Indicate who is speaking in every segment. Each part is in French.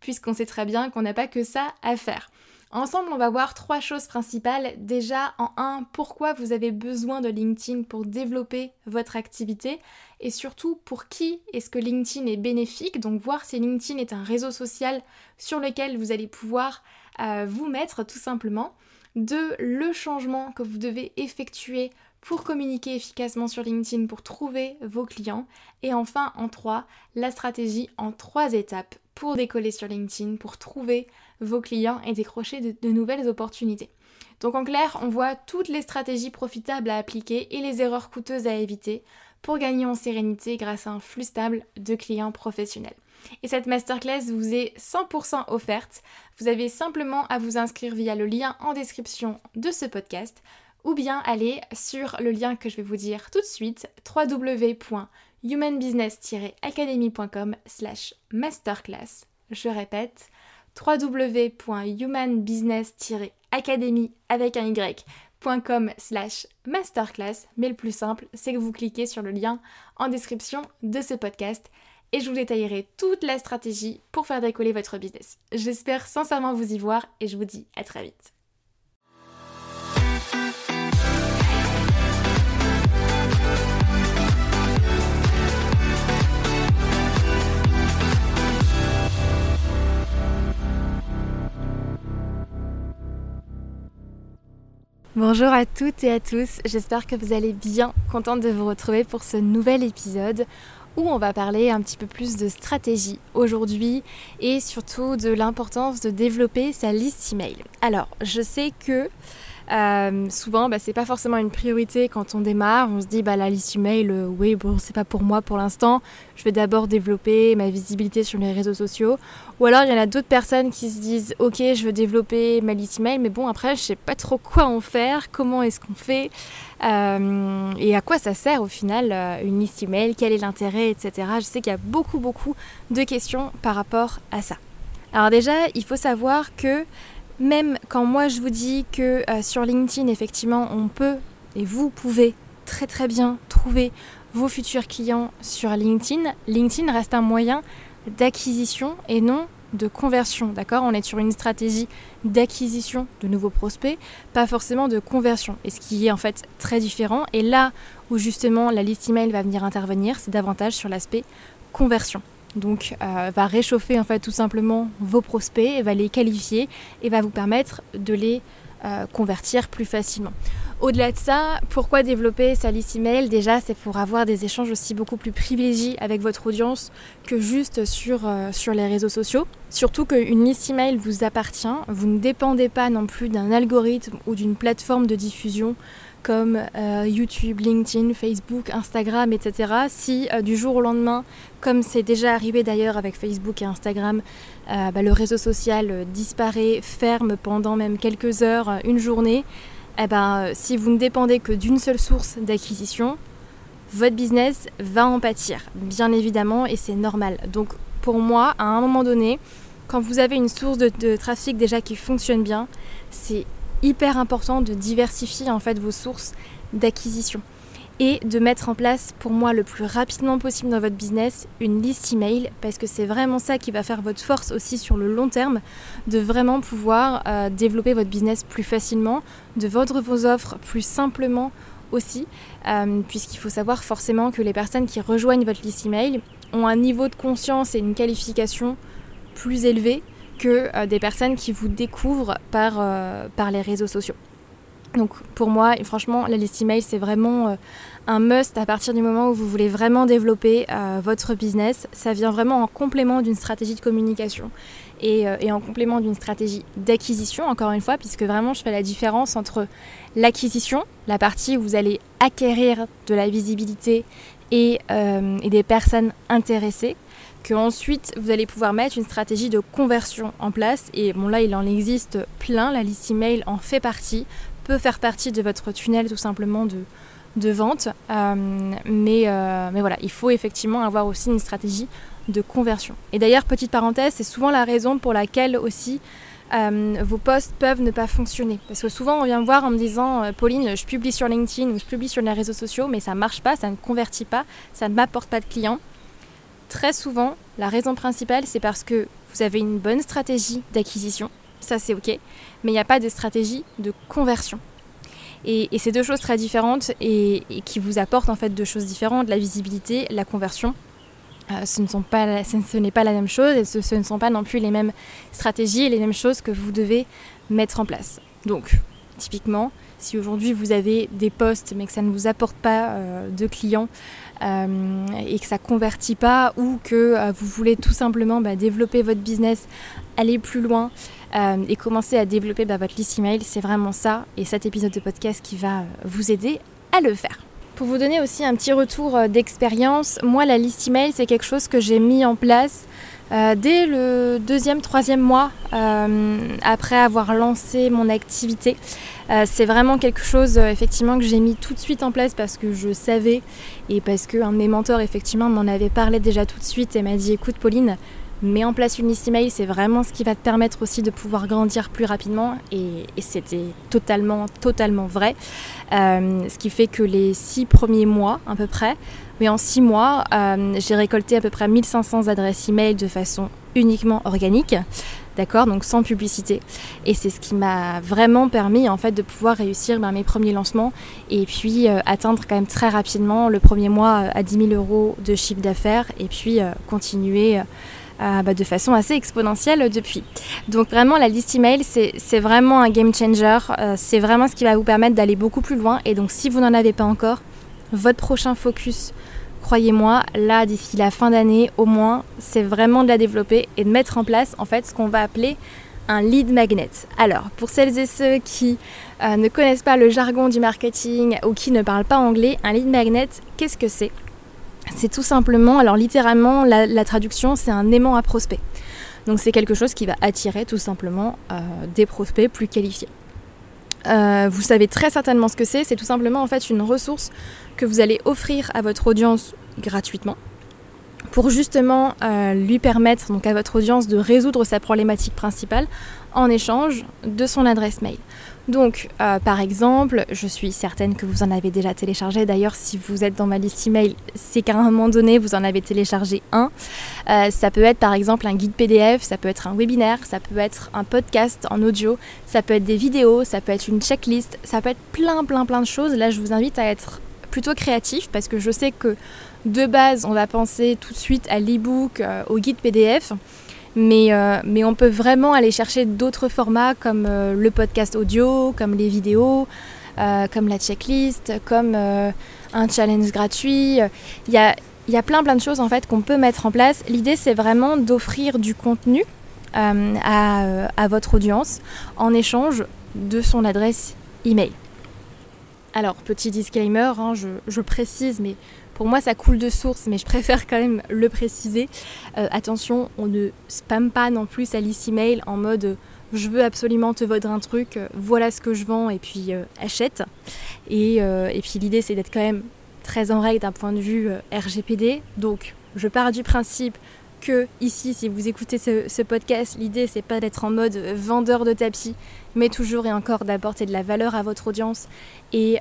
Speaker 1: puisqu'on sait très bien qu'on n'a pas que ça à faire. Ensemble, on va voir trois choses principales. Déjà, en un, pourquoi vous avez besoin de LinkedIn pour développer votre activité et surtout pour qui est-ce que LinkedIn est bénéfique? Donc voir si LinkedIn est un réseau social sur lequel vous allez pouvoir euh, vous mettre tout simplement. Deux, le changement que vous devez effectuer pour communiquer efficacement sur LinkedIn, pour trouver vos clients. Et enfin, en trois, la stratégie en trois étapes pour décoller sur LinkedIn, pour trouver vos clients et décrocher de, nouvelles opportunités. Donc en clair, on voit toutes les stratégies profitables à appliquer et les erreurs coûteuses à éviter pour gagner en sérénité grâce à un flux stable de clients professionnels. Et cette masterclass vous est 100% offerte. Vous avez simplement à vous inscrire via le lien en description de ce podcast ou bien aller sur le lien que je vais vous dire tout de suite www humanbusiness-academy.com slash masterclass. Je répète, www.humanbusiness-academy avec un y.com slash masterclass. Mais le plus simple, c'est que vous cliquez sur le lien en description de ce podcast et je vous détaillerai toute la stratégie pour faire décoller votre business. J'espère sincèrement vous y voir et je vous dis à très vite. Bonjour à toutes et à tous, j'espère que vous allez bien, contente de vous retrouver pour ce nouvel épisode où on va parler un petit peu plus de stratégie aujourd'hui et surtout de l'importance de développer sa liste email. Alors, je sais que euh, souvent, bah, c'est pas forcément une priorité quand on démarre. On se dit, bah, la liste email, euh, oui, bon, c'est pas pour moi pour l'instant. Je vais d'abord développer ma visibilité sur les réseaux sociaux. Ou alors, il y en a d'autres personnes qui se disent, ok, je veux développer ma liste email, mais bon, après, je sais pas trop quoi en faire, comment est-ce qu'on fait, euh, et à quoi ça sert au final une liste email, quel est l'intérêt, etc. Je sais qu'il y a beaucoup, beaucoup de questions par rapport à ça. Alors déjà, il faut savoir que même quand moi je vous dis que euh, sur LinkedIn, effectivement, on peut et vous pouvez très très bien trouver vos futurs clients sur LinkedIn, LinkedIn reste un moyen d'acquisition et non de conversion, d'accord? On est sur une stratégie d'acquisition de nouveaux prospects, pas forcément de conversion, et ce qui est en fait très différent. Et là où justement la liste email va venir intervenir, c'est davantage sur l'aspect conversion donc euh, va réchauffer en fait tout simplement vos prospects, va les qualifier et va vous permettre de les euh, convertir plus facilement. Au-delà de ça, pourquoi développer sa liste email? Déjà, c'est pour avoir des échanges aussi beaucoup plus privilégiés avec votre audience que juste sur, euh, sur les réseaux sociaux. Surtout qu'une liste email vous appartient, vous ne dépendez pas non plus d'un algorithme ou d'une plateforme de diffusion comme euh, YouTube, LinkedIn, Facebook, Instagram, etc. Si euh, du jour au lendemain, comme c'est déjà arrivé d'ailleurs avec Facebook et Instagram, euh, bah, le réseau social disparaît, ferme pendant même quelques heures, une journée, eh ben, si vous ne dépendez que d'une seule source d'acquisition, votre business va en pâtir, bien évidemment, et c'est normal. Donc pour moi, à un moment donné, quand vous avez une source de, de trafic déjà qui fonctionne bien, c'est hyper important de diversifier en fait vos sources d'acquisition et de mettre en place pour moi le plus rapidement possible dans votre business une liste email parce que c'est vraiment ça qui va faire votre force aussi sur le long terme de vraiment pouvoir euh, développer votre business plus facilement, de vendre vos offres plus simplement aussi euh, puisqu'il faut savoir forcément que les personnes qui rejoignent votre liste email ont un niveau de conscience et une qualification plus élevé que des personnes qui vous découvrent par, par les réseaux sociaux. Donc pour moi, franchement, la liste email, c'est vraiment euh, un must à partir du moment où vous voulez vraiment développer euh, votre business. Ça vient vraiment en complément d'une stratégie de communication euh, et, en complément d'une stratégie d'acquisition, encore une fois, puisque vraiment je fais la différence entre l'acquisition, la partie où vous allez acquérir de la visibilité et des personnes intéressées, que ensuite vous allez pouvoir mettre une stratégie de conversion en place. Et bon là, il en existe plein, la liste email en fait partie peut faire partie de votre tunnel tout simplement de, de vente. Euh, mais, euh, mais voilà, il faut effectivement avoir aussi une stratégie de conversion. Et d'ailleurs, petite parenthèse, c'est souvent la raison pour laquelle aussi euh, vos posts peuvent ne pas fonctionner. Parce que souvent on vient me voir en me disant Pauline, je publie sur LinkedIn ou je publie sur les réseaux sociaux, mais ça ne marche pas, ça ne convertit pas, ça ne m'apporte pas de clients. Très souvent, la raison principale, c'est parce que vous avez une bonne stratégie d'acquisition, ça c'est ok, mais il n'y a pas de stratégie de conversion. Et, c'est deux choses très différentes et, qui vous apportent en fait deux choses différentes, la visibilité, la conversion. Euh, ce, n'est pas la même chose et ce, ne sont pas non plus les mêmes stratégies et les mêmes choses que vous devez mettre en place. Donc, typiquement, si aujourd'hui vous avez des postes mais que ça ne vous apporte pas euh, de clients euh, et que ça convertit pas ou que vous voulez tout simplement bah, développer votre business, aller plus loin euh, et commencer à développer bah, votre liste email. C'est vraiment ça et cet épisode de podcast qui va euh, vous aider à le faire. Pour vous donner aussi un petit retour euh, d'expérience, moi la liste email c'est quelque chose que j'ai mis en place dès le deuxième, troisième mois après avoir lancé mon activité. c'est vraiment quelque chose effectivement que j'ai mis tout de suite en place parce que je savais et parce qu'un de mes mentors effectivement m'en avait parlé déjà tout de suite et m'a dit écoute Pauline, mets en place une liste email, c'est vraiment ce qui va te permettre aussi de pouvoir grandir plus rapidement. Et, c'était totalement, totalement vrai. Euh, ce qui fait que les six premiers mois, à peu près, mais en six mois, euh, j'ai récolté à peu près 1500 adresses email de façon uniquement organique. D'accord Donc sans publicité. Et c'est ce qui m'a vraiment permis en fait de pouvoir réussir ben, mes premiers lancements et puis euh, atteindre quand même très rapidement le premier mois à 10 000 euros de chiffre d'affaires et puis continuer euh, bah, de façon assez exponentielle depuis. Donc vraiment la liste email c'est vraiment un game changer, euh, c'est vraiment ce qui va vous permettre d'aller beaucoup plus loin et donc si vous n'en avez pas encore, votre prochain focus, croyez-moi, là d'ici la fin d'année au moins, c'est vraiment de la développer et de mettre en place en fait ce qu'on va appeler un lead magnet. Alors, pour celles et ceux qui euh, ne connaissent pas le jargon du marketing ou qui ne parlent pas anglais, un lead magnet, qu'est-ce que c'est? C'est tout simplement, alors littéralement, la, traduction, c'est un aimant à prospect. Donc c'est quelque chose qui va attirer tout simplement euh, des prospects plus qualifiés. Euh, vous savez très certainement ce que c'est, c'est tout simplement en fait une ressource que vous allez offrir à votre audience gratuitement pour justement euh, lui permettre donc à votre audience de résoudre sa problématique principale en échange de son adresse mail. Donc, euh, par exemple, je suis certaine que vous en avez déjà téléchargé. D'ailleurs, si vous êtes dans ma liste email, c'est qu'à un moment donné, vous en avez téléchargé un. Euh, ça peut être par exemple un guide PDF, ça peut être un webinaire, ça peut être un podcast en audio, ça peut être des vidéos, ça peut être une checklist, ça peut être plein, plein, plein de choses. Là, je vous invite à être plutôt créatif parce que je sais que de base, on va penser tout de suite à l'e-book, euh, au guide PDF. Euh, mais, on peut vraiment aller chercher d'autres formats comme euh, le podcast audio, comme les vidéos, euh, comme la checklist, comme un challenge gratuit. Il y a, plein plein de choses en fait qu'on peut mettre en place. L'idée c'est vraiment d'offrir du contenu à, votre audience en échange de son adresse email. Alors petit disclaimer, hein, je précise, mais pour moi, ça coule de source, mais je préfère quand même le préciser. Euh, attention, on ne spamme pas non plus sa liste email en mode euh, je veux absolument te vendre un truc, euh, voilà ce que je vends et puis achète. Et, puis l'idée, c'est d'être quand même très en règle d'un point de vue RGPD. Donc, je pars du principe que ici, si vous écoutez ce, ce podcast, l'idée c'est pas d'être en mode vendeur de tapis, mais toujours et encore d'apporter de la valeur à votre audience et,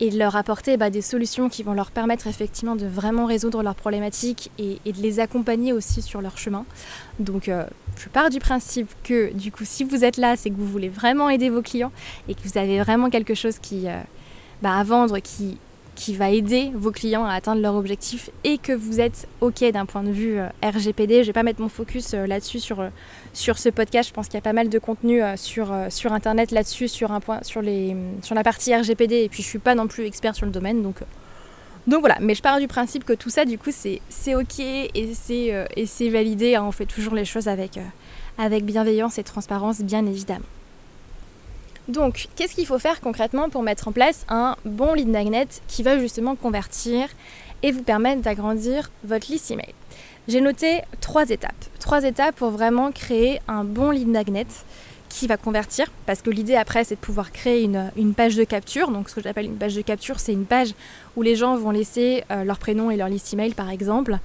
Speaker 1: et de leur apporter bah, des solutions qui vont leur permettre effectivement de vraiment résoudre leurs problématiques et, de les accompagner aussi sur leur chemin. Donc euh, je pars du principe que du coup si vous êtes là, c'est que vous voulez vraiment aider vos clients et que vous avez vraiment quelque chose qui, euh, bah, à vendre qui, qui va aider vos clients à atteindre leur objectif et que vous êtes OK d'un point de vue RGPD. Je ne vais pas mettre mon focus là-dessus sur, sur ce podcast. Je pense qu'il y a pas mal de contenu sur, sur Internet là-dessus, sur, sur, sur la partie RGPD. Et puis je suis pas non plus expert sur le domaine. Donc, donc voilà, mais je pars du principe que tout ça, du coup, c'est OK et c'est validé. Hein. On fait toujours les choses avec, avec bienveillance et transparence, bien évidemment. Donc, qu'est-ce qu'il faut faire concrètement pour mettre en place un bon lead magnet qui va justement convertir et vous permettre d'agrandir votre liste email? J'ai noté trois étapes. Trois étapes pour vraiment créer un bon lead magnet qui va convertir, parce que l'idée après c'est de pouvoir créer une, page de capture. Donc ce que j'appelle une page de capture, c'est une page où les gens vont laisser euh, leur prénom et leur liste email par exemple.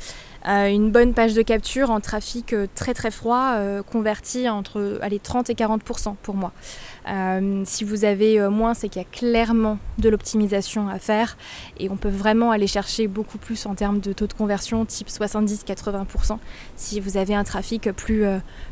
Speaker 1: Euh, une bonne page de capture en trafic euh, très très froid convertit entre allez, 30 et 40% pour moi. si vous avez moins, c'est qu'il y a clairement de l'optimisation à faire et on peut vraiment aller chercher beaucoup plus en termes de taux de conversion, type 70-80%, si vous avez un trafic plus,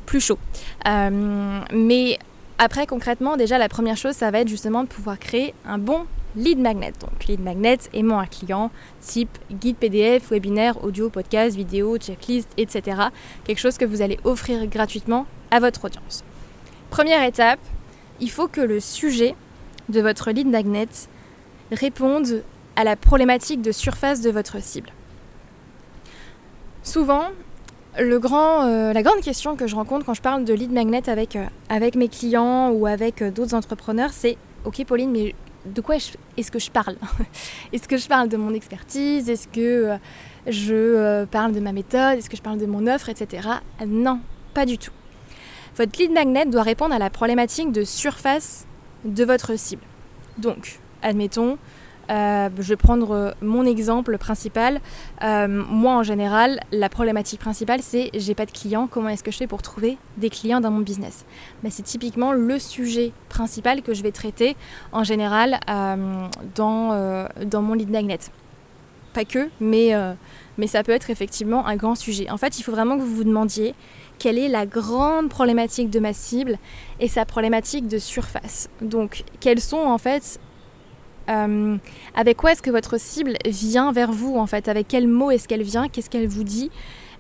Speaker 1: plus chaud. mais après, concrètement, déjà, la première chose, ça va être justement de pouvoir créer un bon lead magnet. Donc, lead magnet aimant un client, type guide PDF, webinaire, audio, podcast, vidéo, checklist, etc. Quelque chose que vous allez offrir gratuitement à votre audience. Première étape, il faut que le sujet de votre lead magnet réponde à la problématique de surface de votre cible. Souvent, euh, la grande question que je rencontre quand je parle de lead magnet avec, euh, mes clients ou avec euh, d'autres entrepreneurs, c'est Ok, Pauline, mais de quoi est-ce que je parle Est-ce que je parle de mon expertise? Est-ce que je parle de ma méthode? Est-ce que je parle de mon offre, etc. Non, pas du tout. Votre lead magnet doit répondre à la problématique de surface de votre cible. Donc, admettons, euh, je vais prendre euh, mon exemple principal. Euh, moi, en général, la problématique principale, c'est j'ai pas de clients. Comment est-ce que je fais pour trouver des clients dans mon business? C'est typiquement le sujet principal que je vais traiter en général dans, dans mon lead magnet. Pas que, mais, mais ça peut être effectivement un grand sujet. En fait, il faut vraiment que vous vous demandiez quelle est la grande problématique de ma cible et sa problématique de surface. Donc, quels sont en fait euh, avec quoi est-ce que votre cible vient vers vous en fait? Avec quels mots est-ce qu'elle vient? Qu'est-ce qu'elle vous dit?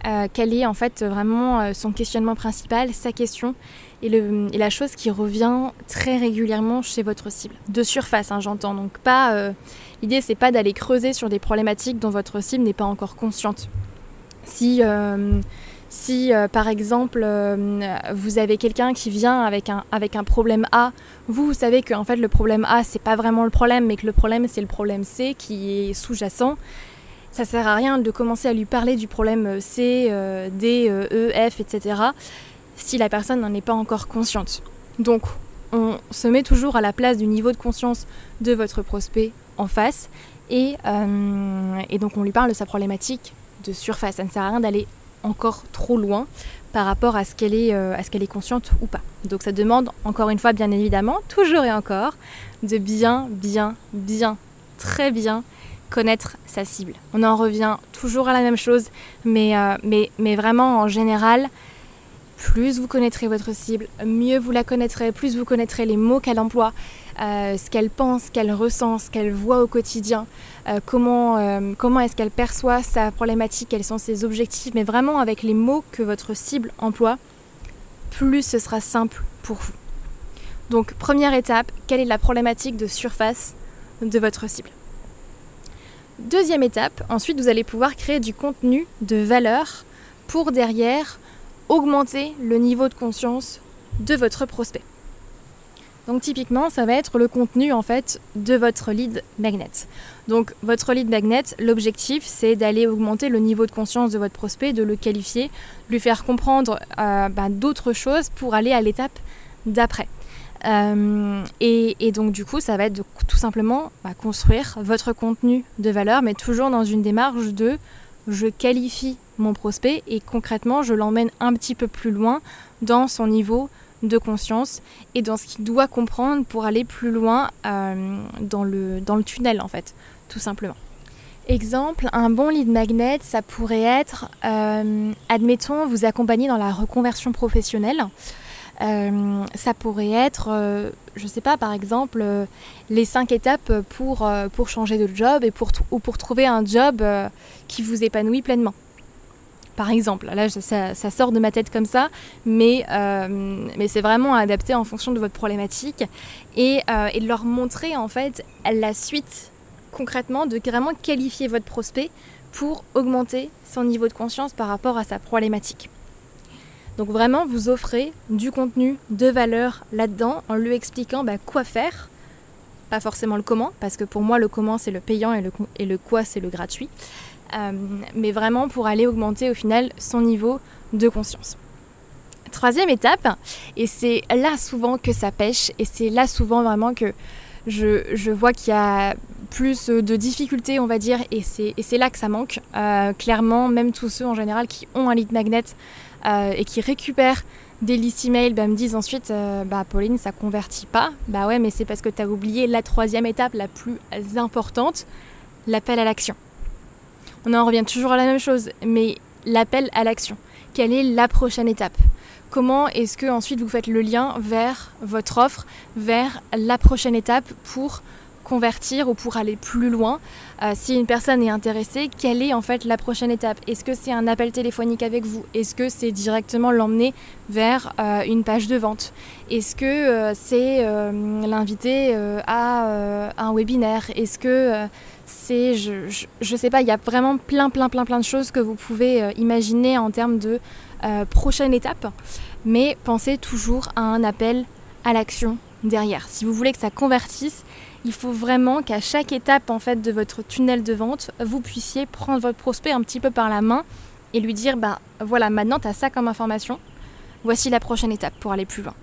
Speaker 1: Euh, Quel est en fait vraiment euh, son questionnement principal, sa question? Et, la chose qui revient très régulièrement chez votre cible. De surface, hein, j'entends. Donc pas. L'idée c'est pas d'aller creuser sur des problématiques dont votre cible n'est pas encore consciente. Si si euh, par exemple euh, vous avez quelqu'un qui vient avec un, avec un problème A, vous, vous savez que en fait le problème A c'est pas vraiment le problème, mais que le problème c'est le problème C qui est sous-jacent. Ça sert à rien de commencer à lui parler du problème C, euh, D, E, F, etc. si la personne n'en est pas encore consciente. Donc on se met toujours à la place du niveau de conscience de votre prospect en face et, et donc on lui parle de sa problématique de surface. Ça ne sert à rien d'aller encore trop loin par rapport à ce qu'elle est, euh, à ce qu'elle est consciente ou pas. Donc ça demande encore une fois, bien évidemment, toujours et encore, de bien, bien, bien, très bien connaître sa cible. On en revient toujours à la même chose, mais, euh, vraiment en général, plus vous connaîtrez votre cible, mieux vous la connaîtrez, plus vous connaîtrez les mots qu'elle emploie, euh, ce qu'elle pense, ce qu'elle ressent, ce qu'elle voit au quotidien, euh, comment, euh, comment est-ce qu'elle perçoit sa problématique, quels sont ses objectifs, mais vraiment avec les mots que votre cible emploie, plus ce sera simple pour vous. Donc première étape, quelle est la problématique de surface de votre cible? Deuxième étape, ensuite vous allez pouvoir créer du contenu de valeur pour derrière augmenter le niveau de conscience de votre prospect. Donc typiquement, ça va être le contenu en fait de votre lead magnet. Donc votre lead magnet, l'objectif c'est d'aller augmenter le niveau de conscience de votre prospect, de le qualifier, lui faire comprendre euh, bah, d'autres choses pour aller à l'étape d'après. Euh, et, donc du coup, ça va être de, tout simplement bah, construire votre contenu de valeur, mais toujours dans une démarche de je qualifie mon prospect et concrètement, je l'emmène un petit peu plus loin dans son niveau de conscience et dans ce qu'il doit comprendre pour aller plus loin euh, dans, le, dans le tunnel en fait, tout simplement. Exemple, un bon lead magnet, ça pourrait être, euh, admettons, vous accompagner dans la reconversion professionnelle. ça pourrait être, je ne sais pas, par exemple, les cinq étapes pour, pour changer de job et pour, ou pour trouver un job qui vous épanouit pleinement par exemple. Là, ça, sort de ma tête comme ça, mais, euh, c'est vraiment adapté en fonction de votre problématique et, euh, et, de leur montrer en fait la suite concrètement, de vraiment qualifier votre prospect pour augmenter son niveau de conscience par rapport à sa problématique. Donc vraiment, vous offrez du contenu de valeur là-dedans en lui expliquant bah, quoi faire, pas forcément le comment, parce que pour moi le comment c'est le payant et le quoi c'est le gratuit. Euh, mais vraiment pour aller augmenter au final son niveau de conscience. Troisième étape, et c'est là souvent que ça pêche, et c'est là souvent vraiment que je, vois qu'il y a plus de difficultés, on va dire, et c'est là que ça manque. Euh, clairement, même tous ceux en général qui ont un lead magnet euh, et qui récupèrent des listes email bah, me disent ensuite bah Pauline ça convertit pas bah ouais mais c'est parce que tu as oublié la troisième étape la plus importante l'appel à l'action on en revient toujours à la même chose, mais l'appel à l'action. Quelle est la prochaine étape? Comment est-ce que ensuite vous faites le lien vers votre offre, vers la prochaine étape pour convertir ou pour aller plus loin euh, Si une personne est intéressée, quelle est en fait la prochaine étape? Est-ce que c'est un appel téléphonique avec vous? Est-ce que c'est directement l'emmener vers euh, une page de vente? Est-ce que euh, c'est l'inviter à un webinaire? Est-ce que c'est, je, je, sais pas, il y a vraiment plein, plein, plein, plein de choses que vous pouvez imaginer en termes de prochaine étape, mais pensez toujours à un appel à l'action derrière. Si vous voulez que ça convertisse, il faut vraiment qu'à chaque étape en fait de votre tunnel de vente, vous puissiez prendre votre prospect un petit peu par la main et lui dire bah voilà, maintenant tu as ça comme information. Voici la prochaine étape pour aller plus loin.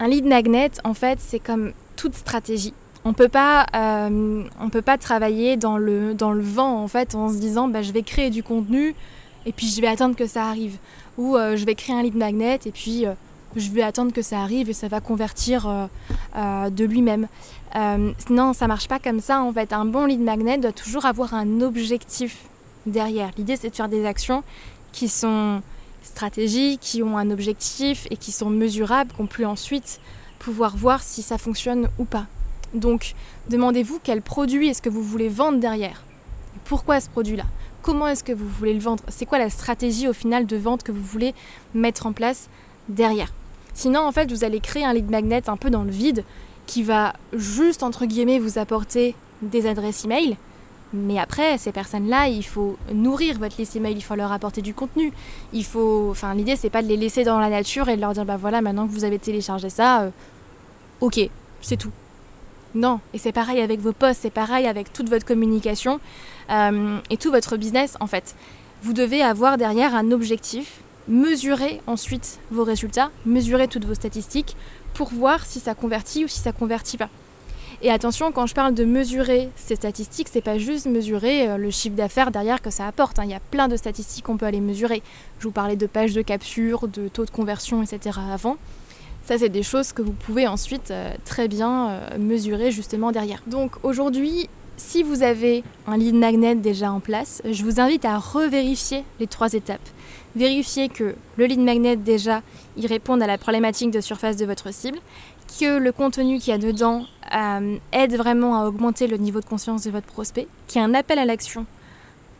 Speaker 1: Un lead magnet en fait, c'est comme toute stratégie on peut pas, euh, on peut pas travailler dans le, vent en fait en se disant bah, je vais créer du contenu et puis je vais attendre que ça arrive ou euh, je vais créer un lead magnet et puis euh, je vais attendre que ça arrive et ça va convertir de lui-même. non, ça marche pas comme ça en fait. Un bon lead magnet doit toujours avoir un objectif derrière. L'idée c'est de faire des actions qui sont stratégiques, qui ont un objectif et qui sont mesurables, qu'on peut ensuite pouvoir voir si ça fonctionne ou pas. Donc, demandez-vous quel produit est-ce que vous voulez vendre derrière. Pourquoi ce produit-là? Comment est-ce que vous voulez le vendre? C'est quoi la stratégie au final de vente que vous voulez mettre en place derrière? Sinon, en fait, vous allez créer un lead magnet un peu dans le vide qui va juste, entre guillemets, vous apporter des adresses email. Mais après, ces personnes-là, il faut nourrir votre liste email, il faut leur apporter du contenu. Il faut, enfin, l'idée c'est pas de les laisser dans la nature et de leur dire bah voilà, maintenant que vous avez téléchargé ça, euh, ok, c'est tout. Non, et c'est pareil avec vos posts, c'est pareil avec toute votre communication euh, et tout votre business en fait. Vous devez avoir derrière un objectif, mesurer ensuite vos résultats, mesurer toutes vos statistiques pour voir si ça convertit ou si ça convertit pas. Et attention, quand je parle de mesurer ces statistiques, c'est pas juste mesurer euh, le chiffre d'affaires derrière que ça apporte. Hein. Il y a plein de statistiques qu'on peut aller mesurer. Je vous parlais de pages de capture, de taux de conversion, etc. avant. Ça, c'est des choses que vous pouvez ensuite euh, très bien euh, mesurer justement derrière. Donc aujourd'hui, si vous avez un lead magnet déjà en place, je vous invite à revérifier les trois étapes. Vérifier que le lead magnet déjà, il répond à la problématique de surface de votre cible, que le contenu qu'il y a dedans euh, aide vraiment à augmenter le niveau de conscience de votre prospect, qu'il y a un appel à l'action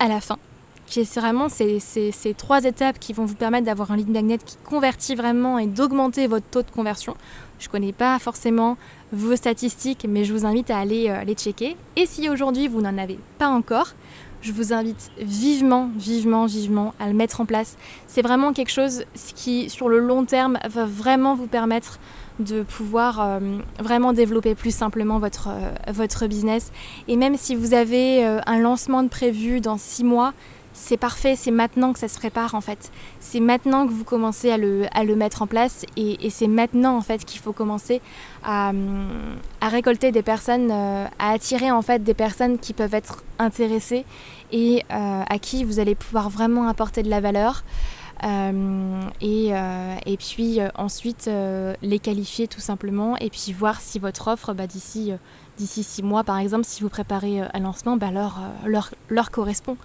Speaker 1: à la fin c'est vraiment ces, ces, trois étapes qui vont vous permettre d'avoir un lead magnet qui convertit vraiment et d'augmenter votre taux de conversion. Je ne connais pas forcément vos statistiques, mais je vous invite à aller euh, les checker. Et si aujourd'hui vous n'en avez pas encore, je vous invite vivement, vivement, vivement à le mettre en place. C'est vraiment quelque chose qui, sur le long terme, va vraiment vous permettre de pouvoir euh, vraiment développer plus simplement votre, euh, votre business. Et même si vous avez un lancement de prévu dans six mois, c'est parfait, c'est maintenant que ça se prépare en fait. C'est maintenant que vous commencez à le, mettre en place et, c'est maintenant en fait qu'il faut commencer à, récolter des personnes, euh, à attirer en fait des personnes qui peuvent être intéressées et euh, à qui vous allez pouvoir vraiment apporter de la valeur. Euh, et, puis ensuite les qualifier tout simplement et puis voir si votre offre bah, d'ici d'ici six mois par exemple si vous préparez un lancement bah, leur correspond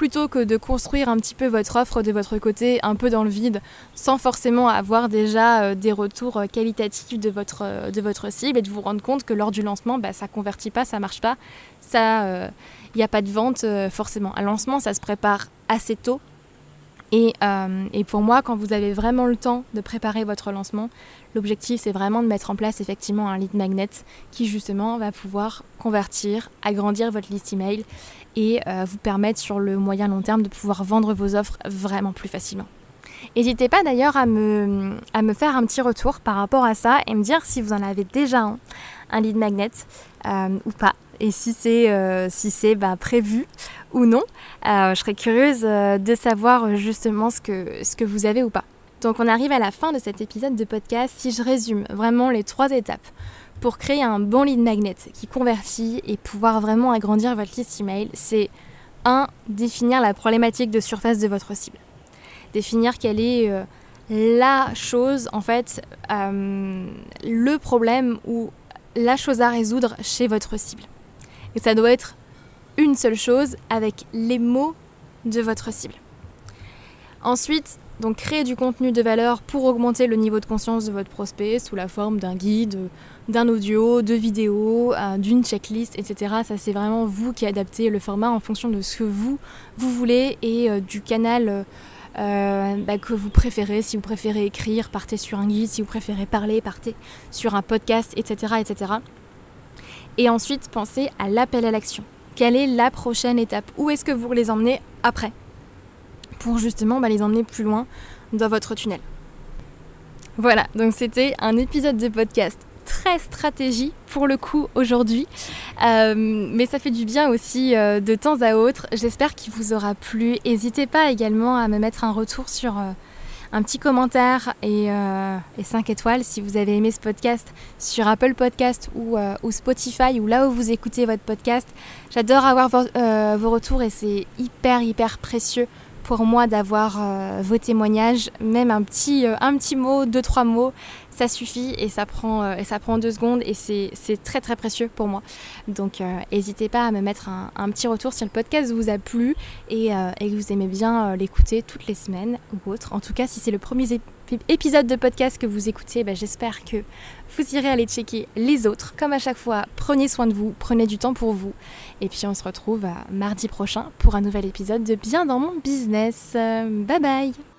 Speaker 1: plutôt que de construire un petit peu votre offre de votre côté, un peu dans le vide, sans forcément avoir déjà euh, des retours euh, qualitatifs de votre, euh, de votre cible et de vous rendre compte que lors du lancement, bah, ça convertit pas, ça marche pas, ça, il n'y a pas de vente forcément. Un lancement, ça se prépare assez tôt. Et, et, pour moi, quand vous avez vraiment le temps de préparer votre lancement, l'objectif c'est vraiment de mettre en place effectivement un lead magnet qui justement va pouvoir convertir, agrandir votre liste email et euh, vous permettre sur le moyen long terme de pouvoir vendre vos offres vraiment plus facilement. N'hésitez pas d'ailleurs à me, faire un petit retour par rapport à ça et me dire si vous en avez déjà un, un lead magnet euh, ou pas. Et si c'est euh, si bah, prévu ou non, je serais curieuse de savoir justement ce que, ce que vous avez ou pas. Donc on arrive à la fin de cet épisode de podcast. Si je résume vraiment les trois étapes pour créer un bon lead magnet qui convertit et pouvoir vraiment agrandir votre liste email, c'est 1. Définir la problématique de surface de votre cible. Définir quelle est euh, la chose, en fait, euh, le problème ou la chose à résoudre chez votre cible. Et ça doit être une seule chose avec les mots de votre cible. Ensuite, donc créer du contenu de valeur pour augmenter le niveau de conscience de votre prospect sous la forme d'un guide, d'un audio, de vidéos, euh, d'une checklist, etc. Ça c'est vraiment vous qui adaptez le format en fonction de ce que vous, voulez et euh, du canal euh, bah, que vous préférez. Si vous préférez écrire, partez sur un guide. Si vous préférez parler, partez sur un podcast, etc. etc. Et ensuite, pensez à l'appel à l'action. Quelle est la prochaine étape? Où est-ce que vous les emmenez après? Pour justement bah, les emmener plus loin dans votre tunnel. Voilà, donc c'était un épisode de podcast très stratégie pour le coup aujourd'hui, euh, mais ça fait du bien aussi euh, de temps à autre. J'espère qu'il vous aura plu. N'hésitez pas également à me mettre un retour sur euh, un petit commentaire et, 5 étoiles si vous avez aimé ce podcast sur Apple Podcast ou, ou Spotify ou là où vous écoutez votre podcast. J'adore avoir vos retours et c'est hyper hyper précieux pour moi d'avoir euh, vos témoignages, même un petit, euh, un petit mot, deux, trois mots, ça suffit et ça prend, euh, et ça prend deux secondes et c'est très très précieux pour moi. Donc n'hésitez pas à me mettre un, petit retour si le podcast vous a plu et, et que vous aimez bien l'écouter toutes les semaines ou autre. En tout cas, si c'est le premier épisode de podcast que vous écoutez, ben, j'espère que vous irez aller checker les autres. Comme à chaque fois, prenez soin de vous, prenez du temps pour vous. Et puis on se retrouve mardi prochain pour un nouvel épisode de Bien dans mon business. Bye bye